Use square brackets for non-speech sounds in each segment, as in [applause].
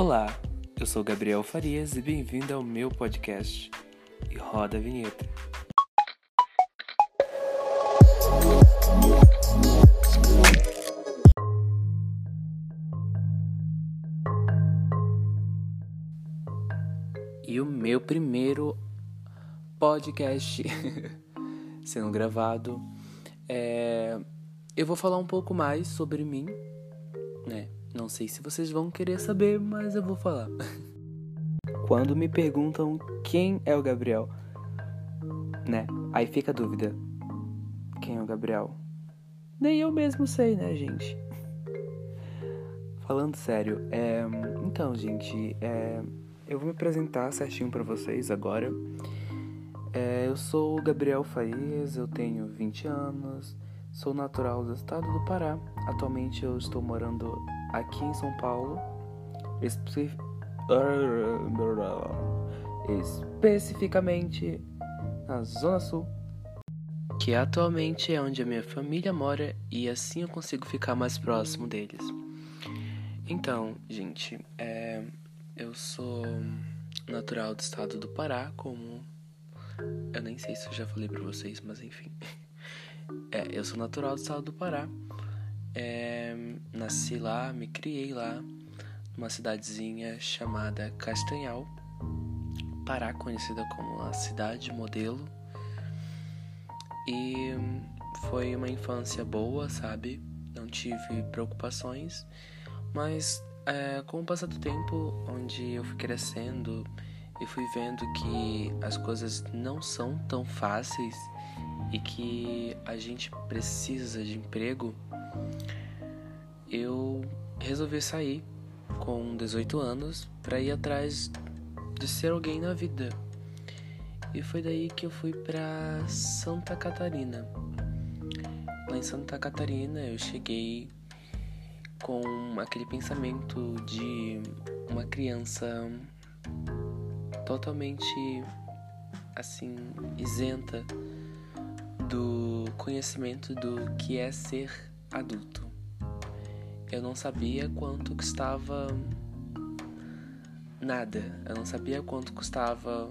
Olá, eu sou Gabriel Farias e bem-vindo ao meu podcast. E roda a vinheta. E o meu primeiro podcast [laughs] sendo gravado. É... Eu vou falar um pouco mais sobre mim, né? Não sei se vocês vão querer saber, mas eu vou falar. Quando me perguntam quem é o Gabriel, né? Aí fica a dúvida: quem é o Gabriel? Nem eu mesmo sei, né, gente? Falando sério, é... então, gente, é... eu vou me apresentar certinho para vocês agora. É... Eu sou o Gabriel Faiz, eu tenho 20 anos, sou natural do estado do Pará. Atualmente eu estou morando aqui em São Paulo, especificamente na Zona Sul, que atualmente é onde a minha família mora e assim eu consigo ficar mais próximo deles. Então, gente, é, eu sou natural do estado do Pará, como eu nem sei se eu já falei para vocês, mas enfim. [laughs] É, eu sou natural do estado do Pará. É, nasci lá, me criei lá, numa cidadezinha chamada Castanhal, Pará, conhecida como a cidade modelo. E foi uma infância boa, sabe? Não tive preocupações, mas é, com o passar do tempo, onde eu fui crescendo e fui vendo que as coisas não são tão fáceis e que a gente precisa de emprego, eu resolvi sair com 18 anos para ir atrás de ser alguém na vida. E foi daí que eu fui para Santa Catarina. Lá em Santa Catarina eu cheguei com aquele pensamento de uma criança totalmente assim isenta do conhecimento do que é ser adulto. Eu não sabia quanto custava nada. Eu não sabia quanto custava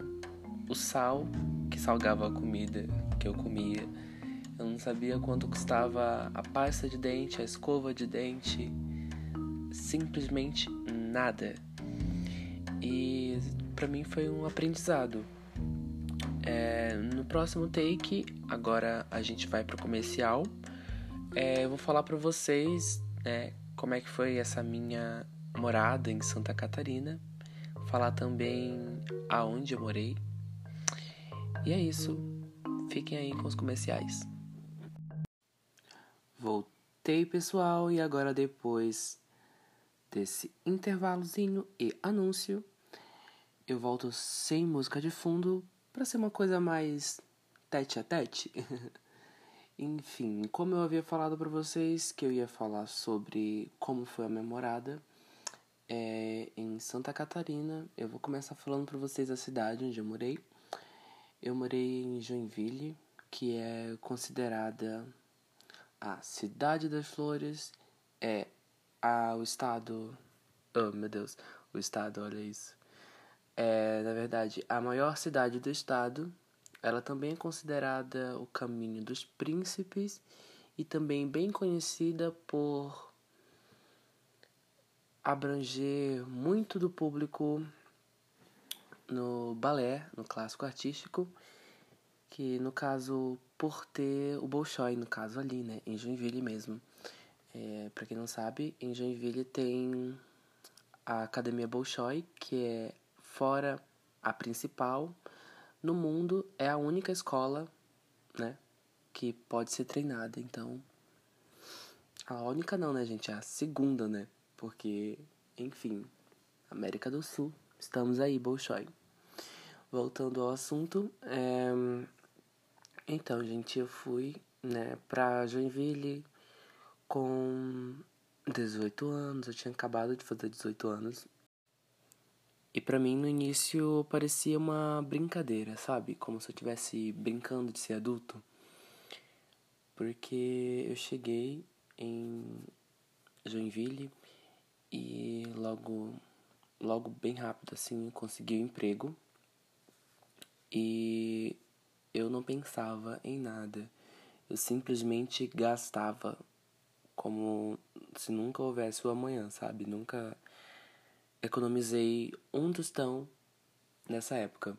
o sal que salgava a comida que eu comia. Eu não sabia quanto custava a pasta de dente, a escova de dente. Simplesmente nada. E para mim foi um aprendizado. É, no próximo take, agora a gente vai pro comercial. É, eu vou falar para vocês né, como é que foi essa minha morada em Santa Catarina, falar também aonde eu morei. E é isso. Fiquem aí com os comerciais. Voltei, pessoal, e agora depois desse intervalozinho e anúncio, eu volto sem música de fundo para ser uma coisa mais tete a tete. [laughs] Enfim, como eu havia falado para vocês que eu ia falar sobre como foi a memorada é, em Santa Catarina, eu vou começar falando para vocês a cidade onde eu morei. Eu morei em Joinville, que é considerada a cidade das flores, é a, o estado. Oh meu Deus, o estado, olha isso. É, na verdade, a maior cidade do estado ela também é considerada o caminho dos príncipes e também bem conhecida por abranger muito do público no balé, no clássico artístico, que no caso por ter o Bolshoi, no caso ali, né, em Joinville mesmo. É, para quem não sabe, em Joinville tem a Academia Bolshoi, que é fora a principal, no mundo é a única escola, né, que pode ser treinada. Então, a única não, né, gente? É a segunda, né? Porque, enfim, América do Sul, estamos aí, Bolshoi. Voltando ao assunto, é... então, gente, eu fui, né, pra Joinville com 18 anos, eu tinha acabado de fazer 18 anos, e para mim no início parecia uma brincadeira, sabe? Como se eu estivesse brincando de ser adulto. Porque eu cheguei em Joinville e logo logo bem rápido assim, consegui um emprego. E eu não pensava em nada. Eu simplesmente gastava como se nunca houvesse o amanhã, sabe? Nunca economizei um tostão nessa época.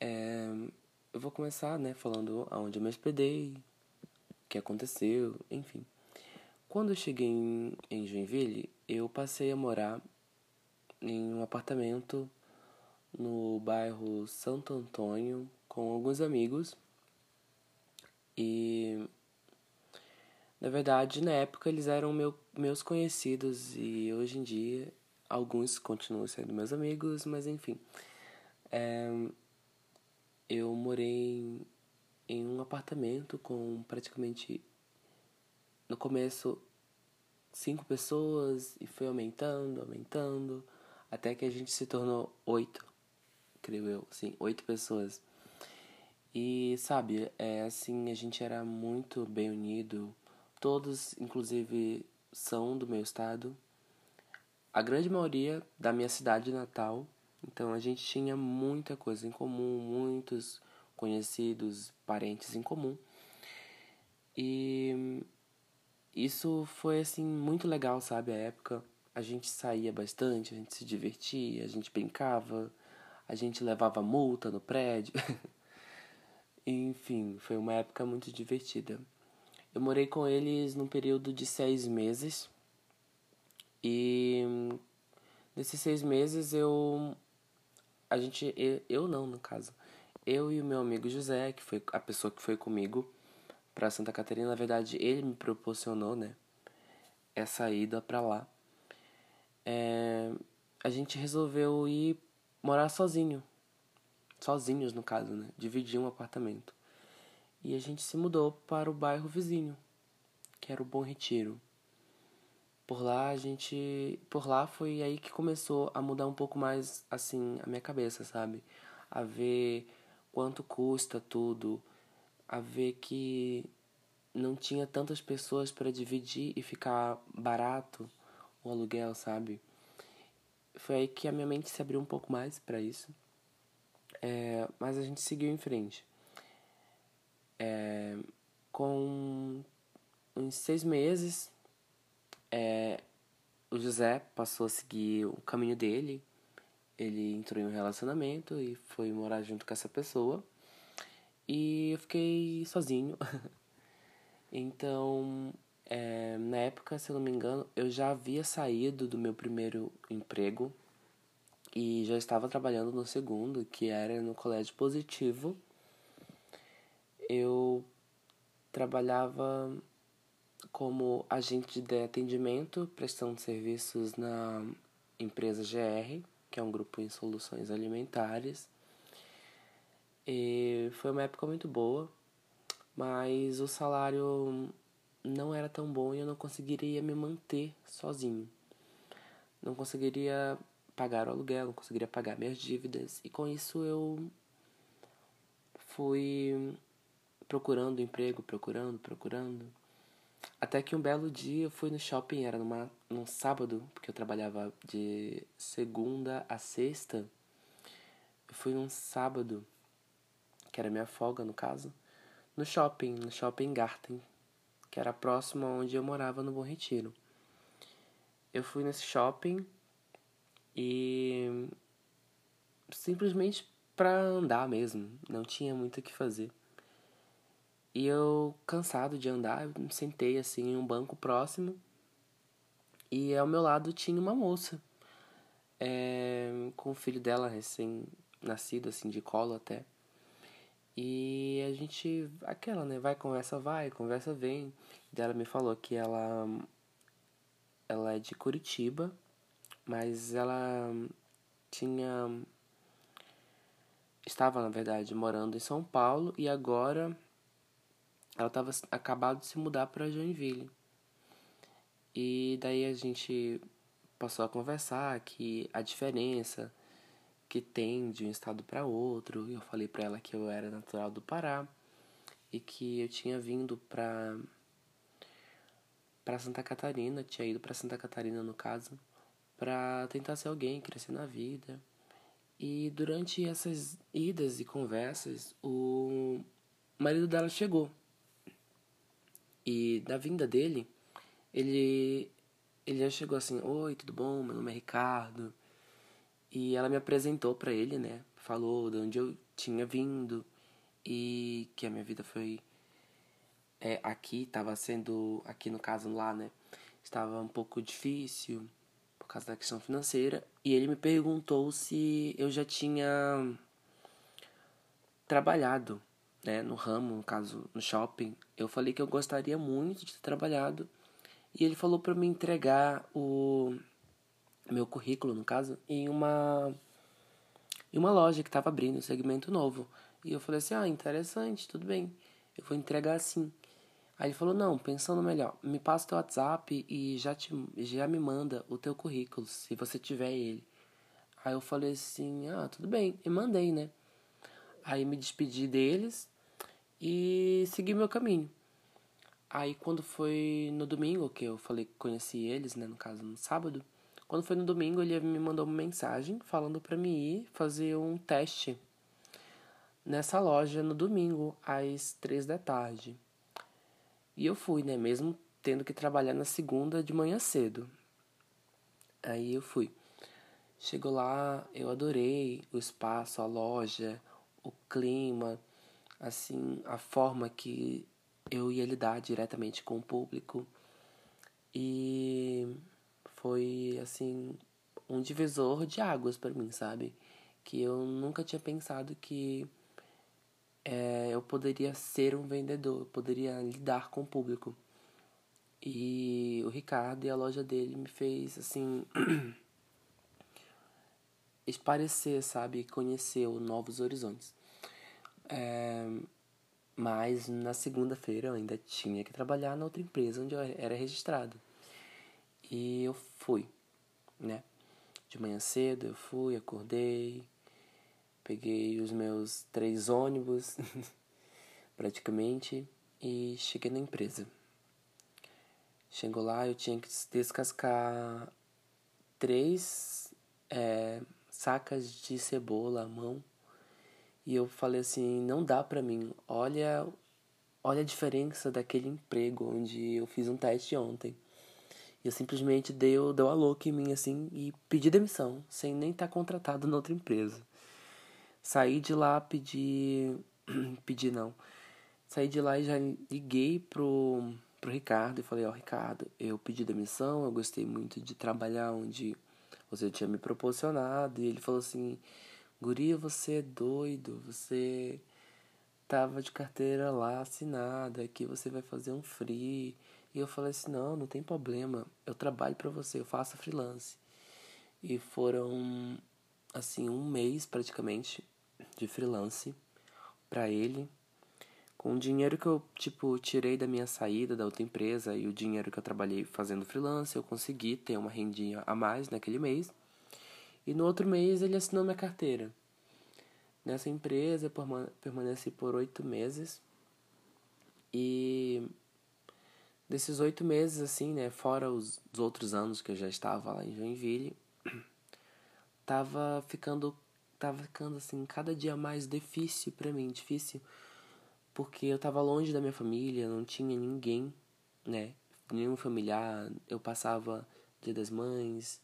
É, eu vou começar, né, falando aonde eu me hospedei, o que aconteceu, enfim. Quando eu cheguei em, em Joinville, eu passei a morar em um apartamento no bairro Santo Antônio com alguns amigos. E na verdade, na época eles eram meu, meus conhecidos e hoje em dia alguns continuam sendo meus amigos, mas enfim. É, eu morei em um apartamento com praticamente no começo cinco pessoas e foi aumentando, aumentando, até que a gente se tornou oito, creio eu, sim, oito pessoas. E sabe, é assim, a gente era muito bem unido. Todos, inclusive, são do meu estado. A grande maioria da minha cidade natal. Então a gente tinha muita coisa em comum, muitos conhecidos, parentes em comum. E isso foi assim muito legal, sabe? A época a gente saía bastante, a gente se divertia, a gente brincava, a gente levava multa no prédio. [laughs] Enfim, foi uma época muito divertida. Eu morei com eles num período de seis meses. E nesses seis meses eu. A gente. Eu não, no caso. Eu e o meu amigo José, que foi a pessoa que foi comigo para Santa Catarina, na verdade, ele me proporcionou, né? Essa ida para lá. É, a gente resolveu ir morar sozinho. Sozinhos, no caso, né? Dividir um apartamento. E a gente se mudou para o bairro vizinho, que era o Bom Retiro. Por lá a gente, por lá foi aí que começou a mudar um pouco mais assim a minha cabeça, sabe? A ver quanto custa tudo, a ver que não tinha tantas pessoas para dividir e ficar barato o aluguel, sabe? Foi aí que a minha mente se abriu um pouco mais para isso. É, mas a gente seguiu em frente. É, com uns seis meses, é, o José passou a seguir o caminho dele. Ele entrou em um relacionamento e foi morar junto com essa pessoa. E eu fiquei sozinho. [laughs] então, é, na época, se eu não me engano, eu já havia saído do meu primeiro emprego e já estava trabalhando no segundo, que era no colégio positivo. Eu trabalhava como agente de atendimento, prestando serviços na empresa GR, que é um grupo em soluções alimentares. E foi uma época muito boa, mas o salário não era tão bom e eu não conseguiria me manter sozinho. Não conseguiria pagar o aluguel, não conseguiria pagar minhas dívidas e com isso eu fui procurando emprego, procurando, procurando. Até que um belo dia eu fui no shopping, era numa, num sábado, porque eu trabalhava de segunda a sexta. Eu fui num sábado que era minha folga no caso, no shopping, no shopping Garten, que era próximo onde eu morava no Bom Retiro. Eu fui nesse shopping e simplesmente para andar mesmo, não tinha muito o que fazer. E eu, cansado de andar, me sentei assim em um banco próximo e ao meu lado tinha uma moça é, com o filho dela recém-nascido, assim, de colo até. E a gente, aquela, né? Vai, conversa, vai, conversa, vem. E ela me falou que ela, ela é de Curitiba, mas ela tinha. Estava, na verdade, morando em São Paulo e agora ela estava acabado de se mudar para Joinville. E daí a gente passou a conversar que a diferença que tem de um estado para outro. Eu falei para ela que eu era natural do Pará e que eu tinha vindo para para Santa Catarina, tinha ido para Santa Catarina no caso, para tentar ser alguém, crescer na vida. E durante essas idas e conversas, o marido dela chegou. E na vinda dele, ele ele já chegou assim: "Oi, tudo bom? Meu nome é Ricardo". E ela me apresentou para ele, né? Falou de onde eu tinha vindo e que a minha vida foi é, aqui, estava sendo aqui no caso lá, né? Estava um pouco difícil por causa da questão financeira. E ele me perguntou se eu já tinha trabalhado né, no ramo, no caso, no shopping. Eu falei que eu gostaria muito de ter trabalhado. E ele falou para me entregar o meu currículo, no caso, em uma em uma loja que estava abrindo um segmento novo. E eu falei assim: "Ah, interessante, tudo bem. Eu vou entregar assim". Aí ele falou: Não, pensando melhor, me passa o teu WhatsApp e já, te, já me manda o teu currículo, se você tiver ele. Aí eu falei assim: Ah, tudo bem. E mandei, né? Aí me despedi deles e segui meu caminho. Aí quando foi no domingo, que eu falei que conheci eles, né? No caso, no sábado. Quando foi no domingo, ele me mandou uma mensagem falando para mim ir fazer um teste nessa loja no domingo, às três da tarde. E eu fui, né? Mesmo tendo que trabalhar na segunda de manhã cedo. Aí eu fui. Chegou lá, eu adorei o espaço, a loja, o clima, assim, a forma que eu ia lidar diretamente com o público. E foi, assim, um divisor de águas para mim, sabe? Que eu nunca tinha pensado que é, eu poderia ser um vendedor, eu poderia lidar com o público. E o Ricardo e a loja dele me fez, assim, [clears throat] esparecer, sabe? Conhecer novos horizontes. É, mas na segunda-feira eu ainda tinha que trabalhar na outra empresa onde eu era registrado. E eu fui, né? De manhã cedo eu fui, acordei, Peguei os meus três ônibus, [laughs] praticamente, e cheguei na empresa. Chegou lá, eu tinha que descascar três é, sacas de cebola à mão. E eu falei assim, não dá pra mim. Olha, olha a diferença daquele emprego onde eu fiz um teste ontem. E eu simplesmente deu, deu a louca em mim assim e pedi demissão, sem nem estar tá contratado na outra empresa. Saí de lá, pedi. [clears throat] pedi não. Saí de lá e já liguei pro, pro Ricardo e falei: Ó, oh, Ricardo, eu pedi demissão, eu gostei muito de trabalhar onde você tinha me proporcionado. E ele falou assim: Guria, você é doido, você tava de carteira lá assinada, aqui você vai fazer um free. E eu falei assim: não, não tem problema, eu trabalho para você, eu faço freelance. E foram, assim, um mês praticamente de freelance para ele. Com o dinheiro que eu, tipo, tirei da minha saída da outra empresa e o dinheiro que eu trabalhei fazendo freelance, eu consegui ter uma rendinha a mais naquele mês. E no outro mês ele assinou minha carteira. Nessa empresa permaneci por oito meses. E desses oito meses, assim, né, fora os, os outros anos que eu já estava lá em Joinville, [clears throat] tava ficando tava ficando assim cada dia mais difícil para mim, difícil, porque eu tava longe da minha família, não tinha ninguém, né? Nenhum familiar. Eu passava Dia das Mães,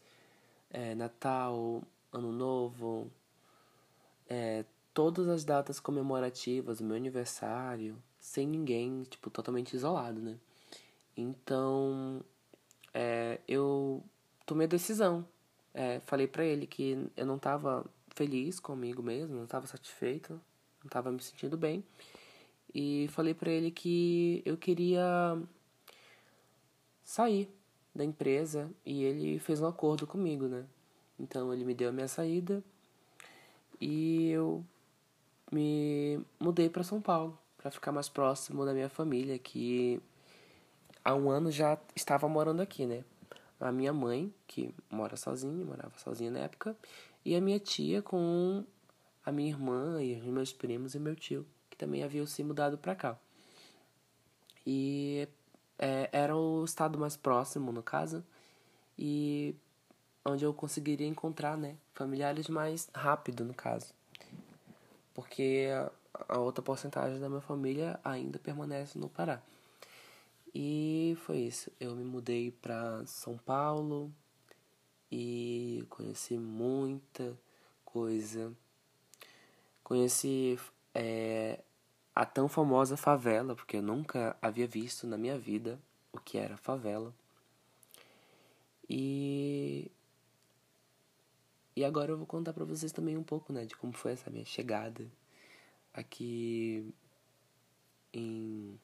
é, Natal, Ano Novo, é, todas as datas comemorativas, o meu aniversário, sem ninguém, tipo, totalmente isolado, né? Então, é, eu tomei a decisão. É, falei para ele que eu não tava feliz comigo mesmo, não estava satisfeito, não estava me sentindo bem. E falei para ele que eu queria sair da empresa e ele fez um acordo comigo, né? Então ele me deu a minha saída e eu me mudei para São Paulo para ficar mais próximo da minha família que há um ano já estava morando aqui, né? A minha mãe, que mora sozinha, morava sozinha na época, e a minha tia com a minha irmã e os meus primos e meu tio, que também haviam se mudado para cá. E estado mais próximo, no caso, e onde eu conseguiria encontrar, né, familiares mais rápido, no caso. Porque a outra porcentagem da minha família ainda permanece no Pará. E foi isso. Eu me mudei para São Paulo e conheci muita coisa. Conheci é, a tão famosa favela, porque eu nunca havia visto na minha vida o que era favela. E e agora eu vou contar para vocês também um pouco, né, de como foi essa minha chegada aqui em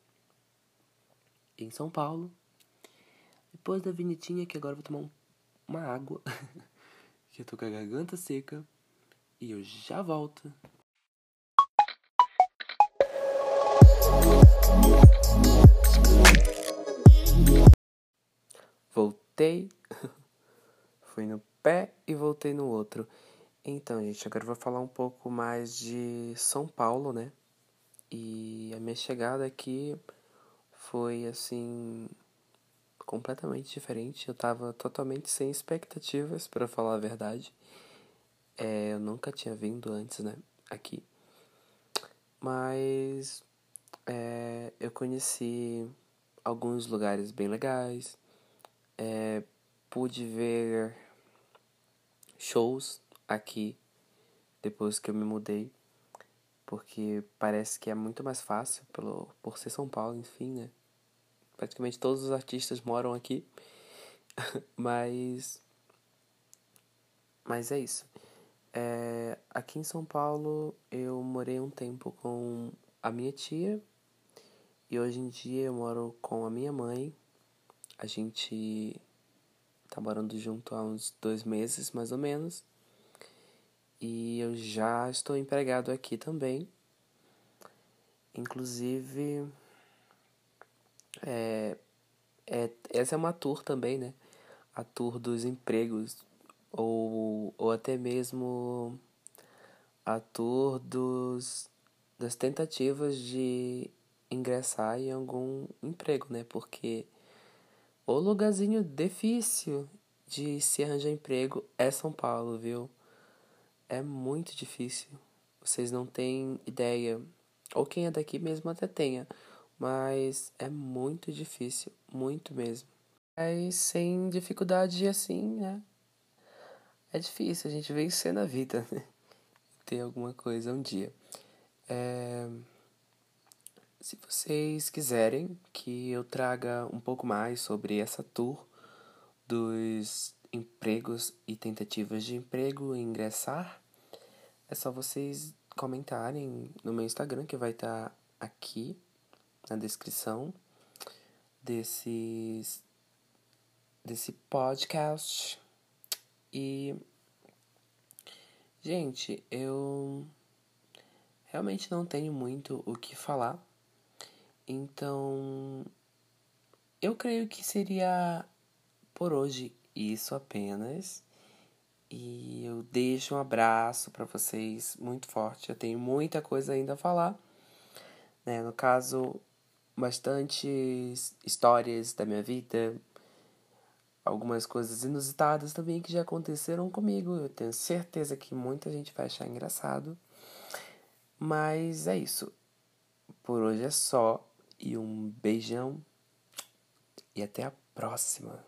em São Paulo. Depois da vinitinha que agora eu vou tomar um, uma água, [laughs] que eu tô com a garganta seca e eu já volto. Voltei. [laughs] Fui no pé e voltei no outro. Então, gente, agora eu vou falar um pouco mais de São Paulo, né? E a minha chegada aqui foi assim completamente diferente. Eu tava totalmente sem expectativas, para falar a verdade. É, eu nunca tinha vindo antes, né? Aqui. Mas é, eu conheci alguns lugares bem legais. É, pude ver shows aqui depois que eu me mudei. Porque parece que é muito mais fácil pelo, por ser São Paulo, enfim, né? Praticamente todos os artistas moram aqui. [laughs] mas. Mas é isso. É, aqui em São Paulo eu morei um tempo com a minha tia e hoje em dia eu moro com a minha mãe. A gente tá morando junto há uns dois meses mais ou menos. E eu já estou empregado aqui também. Inclusive, é, é, essa é uma tour também, né? A tour dos empregos ou, ou até mesmo a tour dos, das tentativas de ingressar em algum emprego, né? Porque o lugarzinho difícil de se arranjar emprego é São Paulo, viu? É muito difícil. Vocês não têm ideia. Ou quem é daqui mesmo até tenha. Mas é muito difícil, muito mesmo. Mas sem dificuldade assim, né? É difícil a gente vencer na vida, [laughs] né? Ter alguma coisa um dia. É... Se vocês quiserem que eu traga um pouco mais sobre essa tour dos empregos e tentativas de emprego e ingressar, é só vocês comentarem no meu Instagram que vai estar tá aqui na descrição desses desse podcast e, gente, eu realmente não tenho muito o que falar. Então, eu creio que seria por hoje isso apenas. E eu deixo um abraço para vocês muito forte. Eu tenho muita coisa ainda a falar. Né? No caso, bastantes histórias da minha vida, algumas coisas inusitadas também que já aconteceram comigo. Eu tenho certeza que muita gente vai achar engraçado. Mas é isso. Por hoje é só. E um beijão. E até a próxima.